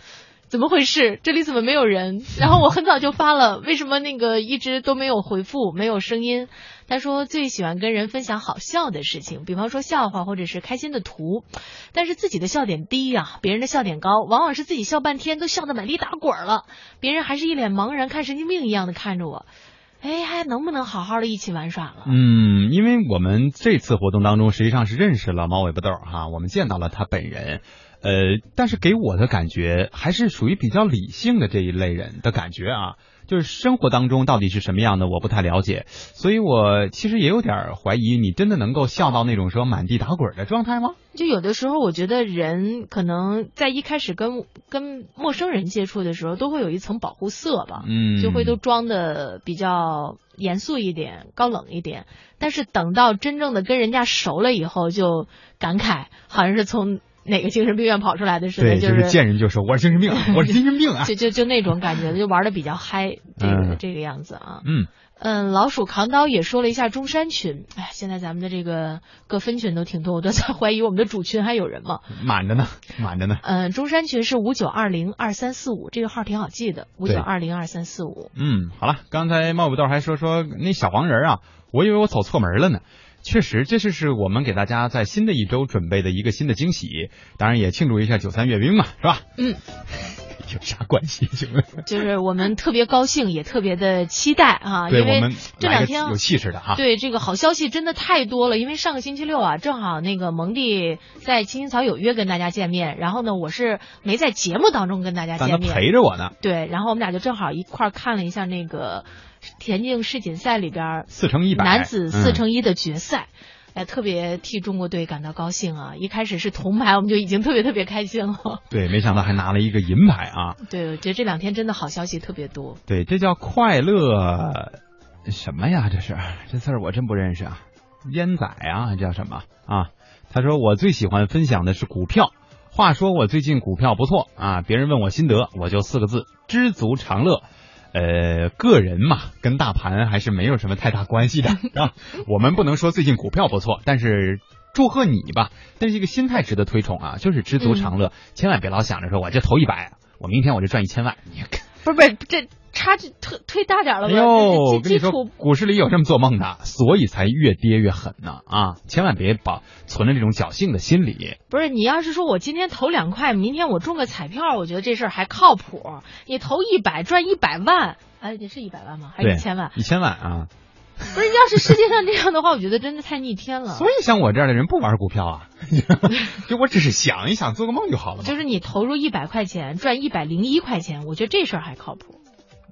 D: 怎么回事？这里怎么没有人？然后我很早就发了，为什么那个一直都没有回复，没有声音？他说最喜欢跟人分享好笑的事情，比方说笑话或者是开心的图，但是自己的笑点低呀、别人的笑点高，往往是自己笑半天都笑得满地打滚了，别人还是一脸茫然，看神经病一样的看着我。哎，还能不能好好的一起玩耍了？
C: 嗯，因为我们这次活动当中实际上是认识了猫尾巴豆儿哈，我们见到了他本人。呃，但是给我的感觉还是属于比较理性的这一类人的感觉啊，就是生活当中到底是什么样的，我不太了解，所以我其实也有点怀疑，你真的能够笑到那种说满地打滚的状态吗？
D: 就有的时候，我觉得人可能在一开始跟跟陌生人接触的时候，都会有一层保护色吧，
C: 嗯，
D: 就会都装的比较严肃一点、高冷一点。但是等到真正的跟人家熟了以后，就感慨好像是从。哪个精神病院跑出来的似的，
C: 对，
D: 就是
C: 见人就说我是精神病，我是精神病啊，
D: 就就就那种感觉，就玩的比较嗨，这个、
C: 嗯
D: 这个样子啊。
C: 嗯
D: 嗯，老鼠扛刀也说了一下中山群，哎，现在咱们的这个各分群都挺多，我都在 怀疑我们的主群还有人吗？
C: 满着呢，满着呢。
D: 嗯，中山群是五九二零二三四五，这个号挺好记的，五九二零二三四五。
C: 嗯，好了，刚才冒不豆还说说那小黄人啊，我以为我走错门了呢。确实，这就是我们给大家在新的一周准备的一个新的惊喜，当然也庆祝一下九三阅兵嘛，是吧？
D: 嗯，
C: 有啥关系？请问？
D: 就是我们特别高兴，也特别的期待啊，因为
C: 我们
D: 这两天
C: 有气势的哈。
D: 对这个好消息真的太多了，因为上个星期六啊，正好那个蒙蒂在青青草有约跟大家见面，然后呢，我是没在节目当中跟大家见面，
C: 陪着我呢。
D: 对，然后我们俩就正好一块儿看了一下那个田径世锦赛里边
C: 四乘一百
D: 男子四
C: 嗯
D: 乘一的决赛。哎，特别替中国队感到高兴啊！一开始是铜牌，我们就已经特别特别开心了。
C: 对，没想到还拿了一个银牌啊！
D: 对，我觉得这两天真的好消息特别多。
C: 对，这叫快乐什么呀？这是这字儿我真不认识啊！烟仔啊，还叫什么啊？他说我最喜欢分享的是股票。话说我最近股票不错啊，别人问我心得，我就四个字：知足常乐。呃，个人嘛，跟大盘还是没有什么太大关系的 啊。我们不能说最近股票不错，但是祝贺你吧。但是这个心态值得推崇啊，就是知足常乐，千万别老想着说我这投一百，我明天我就赚一千万。你看。
D: 不是不是，这差距推推大点了吧？
C: 哎呦，我跟你说股市里有这么做梦的，所以才越跌越狠呢啊！千万别把存着这种侥幸的心理。
D: 不是你要是说我今天投两块，明天我中个彩票，我觉得这事儿还靠谱。你投一百赚一百万，哎，这是一百万吗？还是，一千万？
C: 一千万啊！
D: 不是，要是世界上这样的话，我觉得真的太逆天了。
C: 所以像我这样的人不玩股票啊，就我只是想一想，做个梦就好了。
D: 就是你投入一百块钱赚一百零一块钱，我觉得这事儿还靠谱。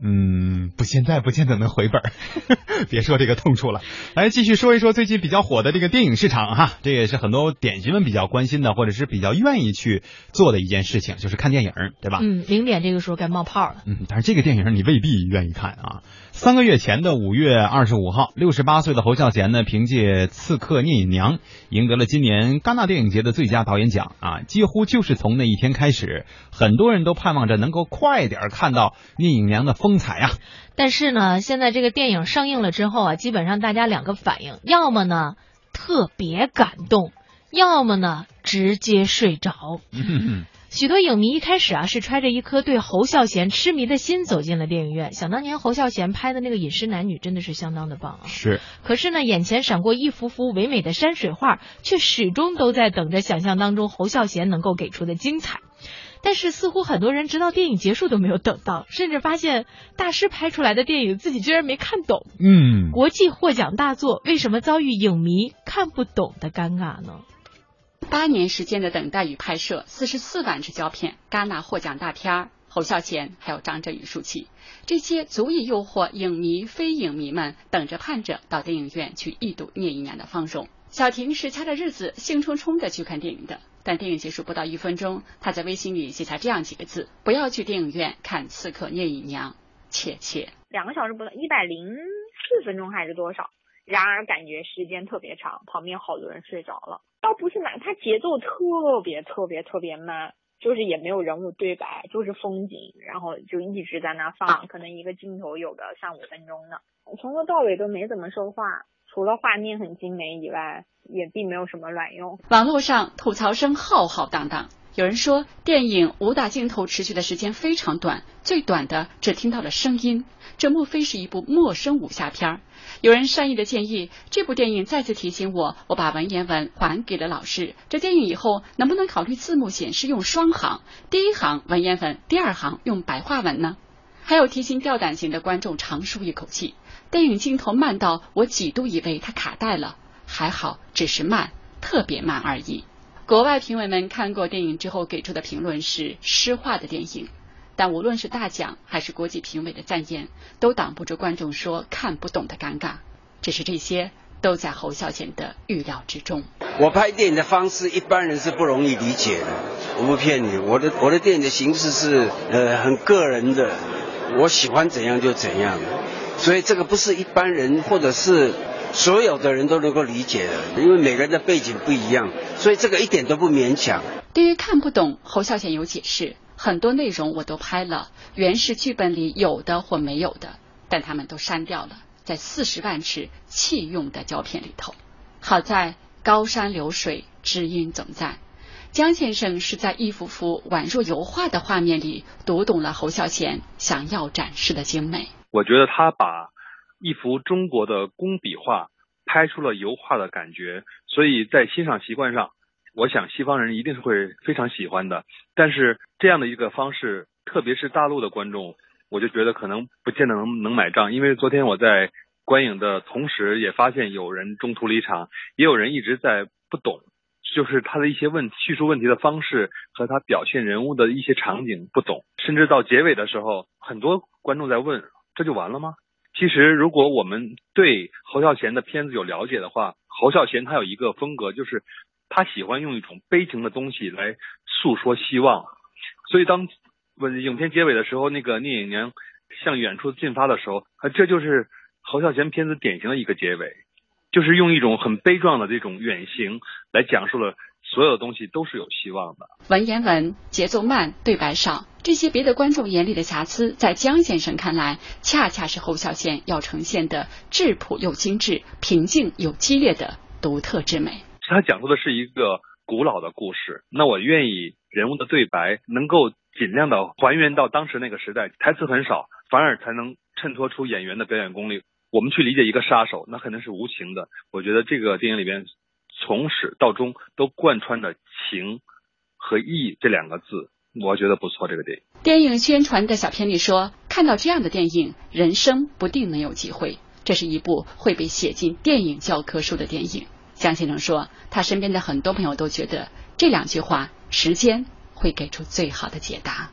C: 嗯，不，现在不见得能回本儿，别说这个痛处了。来，继续说一说最近比较火的这个电影市场哈，这也是很多点心们比较关心的，或者是比较愿意去做的一件事情，就是看电影，对吧？
D: 嗯，零点这个时候该冒泡了。
C: 嗯，但是这个电影你未必愿意看啊。三个月前的五月二十五号，六十八岁的侯孝贤呢，凭借《刺客聂隐娘》赢得了今年戛纳电影节的最佳导演奖啊！几乎就是从那一天开始，很多人都盼望着能够快点看到聂隐娘的风采啊。
D: 但是呢，现在这个电影上映了之后啊，基本上大家两个反应，要么呢特别感动，要么呢直接睡着。许多影迷一开始啊是揣着一颗对侯孝贤痴迷的心走进了电影院。想当年侯孝贤拍的那个《饮食男女》真的是相当的棒啊！
C: 是，
D: 可是呢，眼前闪过一幅幅唯美的山水画，却始终都在等着想象当中侯孝贤能够给出的精彩。但是似乎很多人直到电影结束都没有等到，甚至发现大师拍出来的电影自己居然没看懂。
C: 嗯，
D: 国际获奖大作为什么遭遇影迷看不懂的尴尬呢？
K: 八年时间的等待与拍摄，四十四万支胶片，戛纳获奖大片儿，侯孝贤还有张震宇舒淇，这些足以诱惑影迷、非影迷们等着盼着到电影院去一睹聂隐娘的芳容。小婷是掐着日子兴冲冲的去看电影的，但电影结束不到一分钟，她在微信里写下这样几个字：不要去电影院看《刺客聂隐娘》，切切。
L: 两个小时不到，一百零四分钟还是多少？然而感觉时间特别长，旁边好多人睡着了。倒不是难，它节奏特别特别特别慢，就是也没有人物对白，就是风景，然后就一直在那放，可能一个镜头有个三五分钟的，从头到尾都没怎么说话，除了画面很精美以外，也并没有什么卵用。
K: 网络上吐槽声浩浩荡荡，有人说电影武打镜头持续的时间非常短，最短的只听到了声音，这莫非是一部陌生武侠片儿？有人善意的建议，这部电影再次提醒我，我把文言文还给了老师。这电影以后能不能考虑字幕显示用双行，第一行文言文，第二行用白话文呢？还有提心吊胆型的观众长舒一口气，电影镜头慢到我几度以为它卡带了，还好只是慢，特别慢而已。国外评委们看过电影之后给出的评论是诗化的电影。但无论是大奖还是国际评委的赞言，都挡不住观众说看不懂的尴尬。只是这些都在侯孝贤的预料之中。
M: 我拍电影的方式，一般人是不容易理解的。我不骗你，我的我的电影的形式是呃很个人的，我喜欢怎样就怎样，所以这个不是一般人或者是所有的人都能够理解的，因为每个人的背景不一样，所以这个一点都不勉强。
K: 对于看不懂，侯孝贤有解释。很多内容我都拍了，原是剧本里有的或没有的，但他们都删掉了，在四十万尺弃用的胶片里头。好在高山流水，知音总在。江先生是在一幅幅宛若油画的画面里读懂了侯孝贤想要展示的精美。
N: 我觉得他把一幅中国的工笔画拍出了油画的感觉，所以在欣赏习惯上。我想西方人一定是会非常喜欢的，但是这样的一个方式，特别是大陆的观众，我就觉得可能不见得能能买账。因为昨天我在观影的同时，也发现有人中途离场，也有人一直在不懂，就是他的一些问叙述问题的方式和他表现人物的一些场景不懂，甚至到结尾的时候，很多观众在问：这就完了吗？其实，如果我们对侯孝贤的片子有了解的话，侯孝贤他有一个风格，就是。他喜欢用一种悲情的东西来诉说希望，所以当影片结尾的时候，那个聂隐娘向远处进发的时候，啊这就是侯孝贤片子典型的一个结尾，就是用一种很悲壮的这种远行来讲述了所有东西都是有希望的。
K: 文言文节奏慢，对白少，这些别的观众眼里的瑕疵，在江先生看来，恰恰是侯孝贤要呈现的质朴又精致、平静又激烈的独特之美。
N: 他讲述的是一个古老的故事，那我愿意人物的对白能够尽量的还原到当时那个时代，台词很少，反而才能衬托出演员的表演功力。我们去理解一个杀手，那肯定是无情的。我觉得这个电影里边从始到终都贯穿着情和义这两个字，我觉得不错。这个电影，
K: 电影宣传的小片里说，看到这样的电影，人生不定能有机会。这是一部会被写进电影教科书的电影。江先生说，他身边的很多朋友都觉得这两句话，时间会给出最好的解答。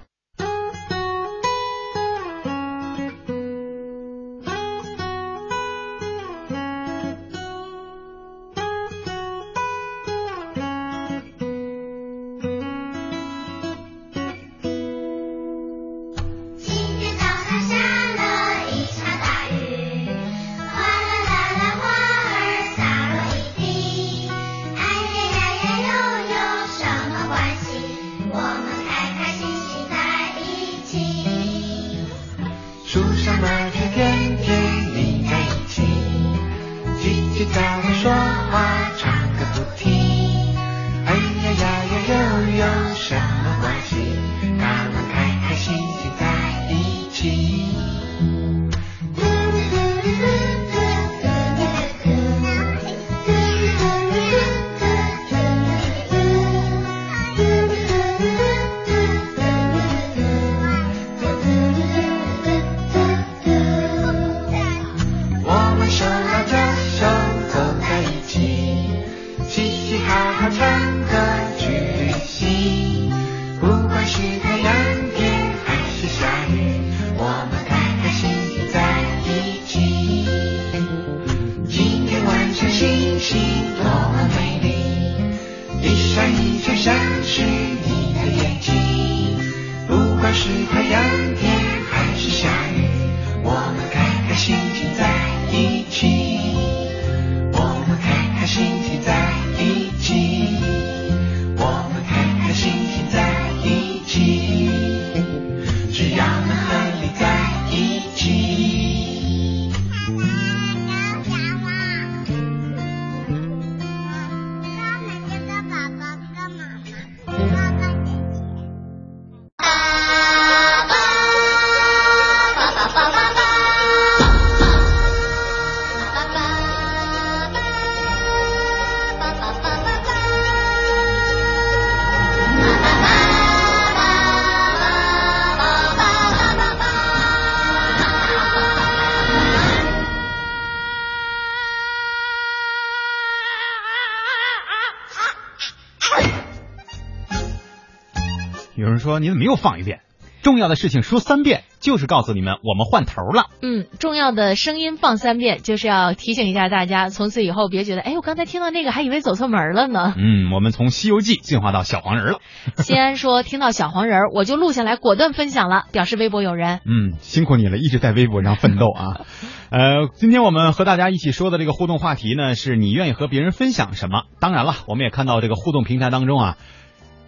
C: 有人说你怎么又放一遍？重要的事情说三遍，就是告诉你们我们换头了。
D: 嗯，重要的声音放三遍，就是要提醒一下大家，从此以后别觉得，哎，我刚才听到那个还以为走错门了呢。
C: 嗯，我们从《西游记》进化到小黄人了。
D: 西安说听到小黄人，我就录下来，果断分享了，表示微博有人。
C: 嗯，辛苦你了，一直在微博上奋斗啊。呃，今天我们和大家一起说的这个互动话题呢，是你愿意和别人分享什么？当然了，我们也看到这个互动平台当中啊。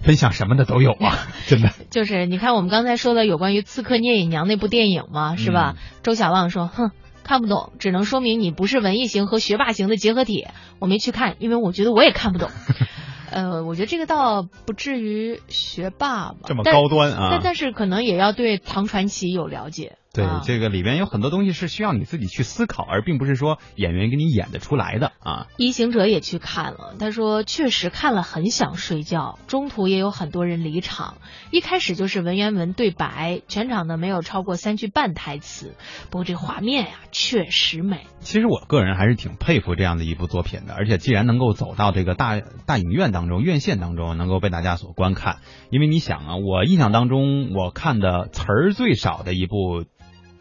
C: 分享什么的都有啊，真的。
D: 就是你看我们刚才说的有关于《刺客聂隐娘》那部电影嘛，是吧？
C: 嗯、
D: 周小旺说：“哼，看不懂，只能说明你不是文艺型和学霸型的结合体。我没去看，因为我觉得我也看不懂。呃，我觉得这个倒不至于学霸吧，
C: 这么高端啊。
D: 但但是可能也要对唐传奇有了解。
C: 对，
D: 啊、
C: 这个里边有很多东西是需要你自己去思考，而并不是说演员给你演得出来的啊。
D: 一行者也去看了，他说确实看了很想睡觉，中途也有很多人离场。一开始就是文言文对白，全场呢没有超过三句半台词，不过这画面呀确实美。
C: 其实我个人还是挺佩服这样的一部作品的，而且既然能够走到这个大大影院当中、院线当中，能够被大家所观看，因为你想啊，我印象当中我看的词儿最少的一部。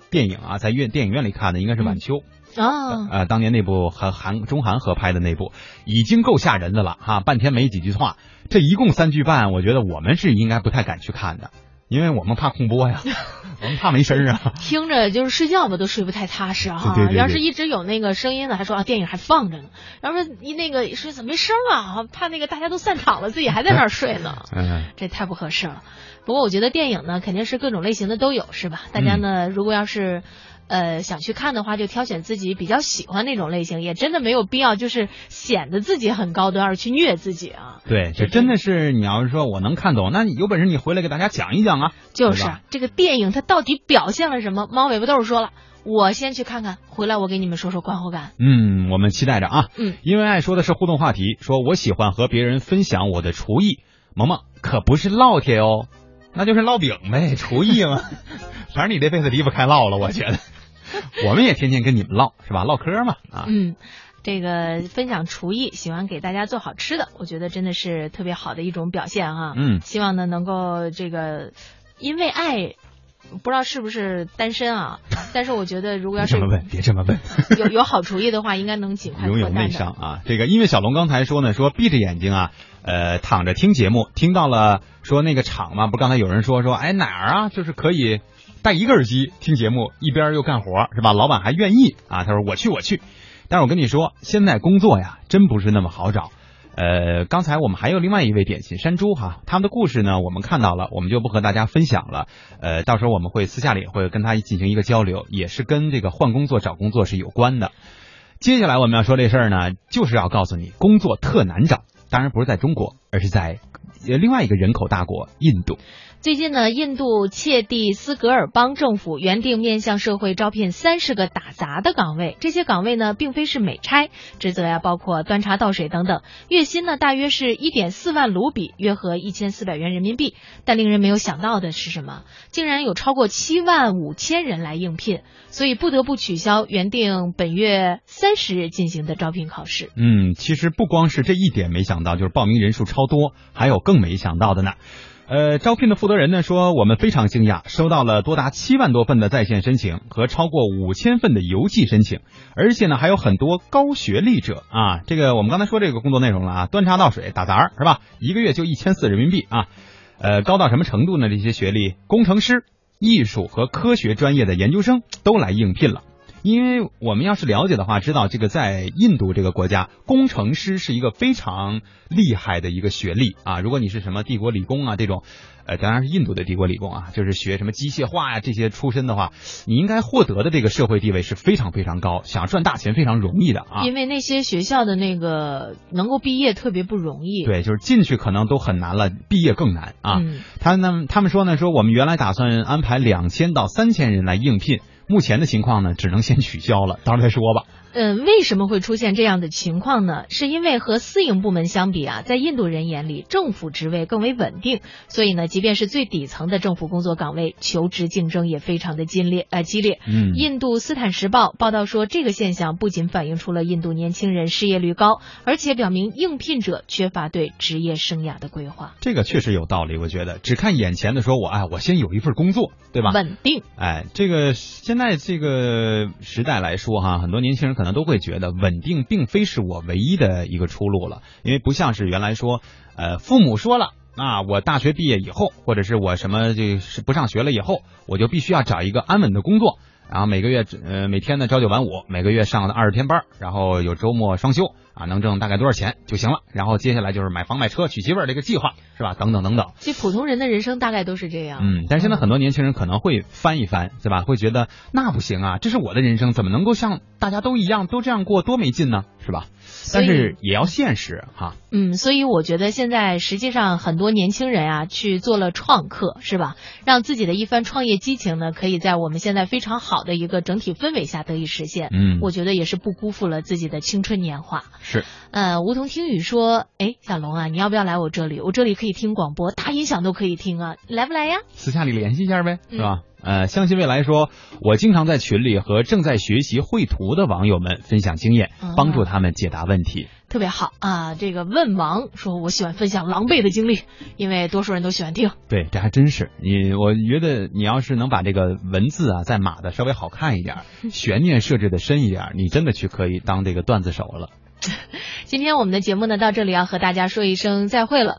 C: 电影啊，在院电影院里看的应该是《晚秋》
D: 啊，
C: 呃，当年那部和韩中韩合拍的那部，已经够吓人的了哈，半天没几句话，这一共三句半，我觉得我们是应该不太敢去看的，因为我们怕空播呀，我们怕没声啊，
D: 听着就是睡觉吧都睡不太踏实哈，
C: 对对对
D: 要是一直有那个声音呢，还说啊电影还放着呢，然后说一那个说怎么没声啊，怕那个大家都散场了，自己还在那儿睡呢，
C: 嗯，
D: 这太不合适了。不过我觉得电影呢，肯定是各种类型的都有，是吧？大家呢，
C: 嗯、
D: 如果要是呃想去看的话，就挑选自己比较喜欢那种类型，也真的没有必要就是显得自己很高端而去虐自己啊。
C: 对，这真的是你要是说我能看懂，那你有本事你回来给大家讲一讲啊。
D: 就是这个电影它到底表现了什么？猫尾巴豆说了。我先去看看，回来我给你们说说观后感。
C: 嗯，我们期待着啊。
D: 嗯，
C: 因为爱说的是互动话题，说我喜欢和别人分享我的厨艺。萌萌可不是烙铁哦。那就是烙饼呗，厨艺嘛，反正你这辈子离不开烙了，我觉得。我们也天天跟你们唠，是吧？唠嗑嘛，啊。
D: 嗯，这个分享厨艺，喜欢给大家做好吃的，我觉得真的是特别好的一种表现哈。
C: 嗯。
D: 希望呢能够这个，因为爱，不知道是不是单身啊？但是我觉得如果要是
C: 这么问，别这么问。
D: 有 有好厨艺的话，应该能尽快
C: 拥有内伤啊！这个因为小龙刚才说呢，说闭着眼睛啊。呃，躺着听节目，听到了说那个场嘛，不刚才有人说说，哎哪儿啊，就是可以戴一个耳机听节目，一边又干活，是吧？老板还愿意啊，他说我去我去。但是我跟你说，现在工作呀，真不是那么好找。呃，刚才我们还有另外一位点心山猪哈，他们的故事呢，我们看到了，我们就不和大家分享了。呃，到时候我们会私下里会跟他进行一个交流，也是跟这个换工作找工作是有关的。接下来我们要说这事儿呢，就是要告诉你，工作特难找。当然不是在中国，而是在另外一个人口大国印度。
D: 最近呢，印度切蒂斯格尔邦政府原定面向社会招聘三十个打杂的岗位，这些岗位呢，并非是美差，职责呀包括端茶倒水等等，月薪呢大约是一点四万卢比，约合一千四百元人民币。但令人没有想到的是什么？竟然有超过七万五千人来应聘，所以不得不取消原定本月三十日进行的招聘考试。
C: 嗯，其实不光是这一点没想到，就是报名人数超多，还有更没想到的呢。呃，招聘的负责人呢说，我们非常惊讶，收到了多达七万多份的在线申请和超过五千份的邮寄申请，而且呢还有很多高学历者啊。这个我们刚才说这个工作内容了啊，端茶倒水打杂是吧？一个月就一千四人民币啊。呃，高到什么程度呢？这些学历，工程师、艺术和科学专业的研究生都来应聘了。因为我们要是了解的话，知道这个在印度这个国家，工程师是一个非常厉害的一个学历啊。如果你是什么帝国理工啊这种，呃，当然是印度的帝国理工啊，就是学什么机械化呀这些出身的话，你应该获得的这个社会地位是非常非常高，想赚大钱非常容易的啊。
D: 因为那些学校的那个能够毕业特别不容易。
C: 对，就是进去可能都很难了，毕业更难啊。
D: 嗯、
C: 他呢，他们说呢，说我们原来打算安排两千到三千人来应聘。目前的情况呢，只能先取消了，到时候再说吧。
D: 嗯，为什么会出现这样的情况呢？是因为和私营部门相比啊，在印度人眼里，政府职位更为稳定，所以呢，即便是最底层的政府工作岗位，求职竞争也非常的激烈呃激烈。
C: 嗯，
D: 印度斯坦时报报道说，这个现象不仅反映出了印度年轻人失业率高，而且表明应聘者缺乏对职业生涯的规划。
C: 这个确实有道理，我觉得只看眼前的，说我哎，我先有一份工作，对吧？
D: 稳定。
C: 哎，这个现在这个时代来说哈，很多年轻人可能都会觉得。稳定并非是我唯一的一个出路了，因为不像是原来说，呃，父母说了，啊，我大学毕业以后，或者是我什么就是不上学了以后，我就必须要找一个安稳的工作，然后每个月呃每天呢朝九晚五，每个月上二十天班，然后有周末双休啊，能挣大概多少钱就行了，然后接下来就是买房买车娶媳妇儿这个计划是吧？等等等等。
D: 其实普通人的人生大概都是这样。
C: 嗯，但是现在很多年轻人可能会翻一翻，对吧？会觉得那不行啊，这是我的人生，怎么能够像大家都一样都这样过，多没劲呢，是吧？但是也要现实哈。
D: 嗯，所以我觉得现在实际上很多年轻人啊去做了创客，是吧？让自己的一番创业激情呢，可以在我们现在非常好的一个整体氛围下得以实现。
C: 嗯，
D: 我觉得也是不辜负了自己的青春年华。
C: 是。
D: 呃，梧桐听雨说，哎，小龙啊，你要不要来我这里？我这里可以听广播，大音响都可以听啊，来不来呀？
C: 私下里联系一下呗，是吧？呃，相信未来说，我经常在群里和正在学习绘图的网友们分享经验，帮助他们解答问题。
D: 特别好啊！这个问王说，我喜欢分享狼狈的经历，因为多数人都喜欢听。
C: 对，这还真是你。我觉得你要是能把这个文字啊再码的稍微好看一点，悬念设置的深一点，你真的去可以当这个段子手了。
D: 今天我们的节目呢到这里要和大家说一声再会了。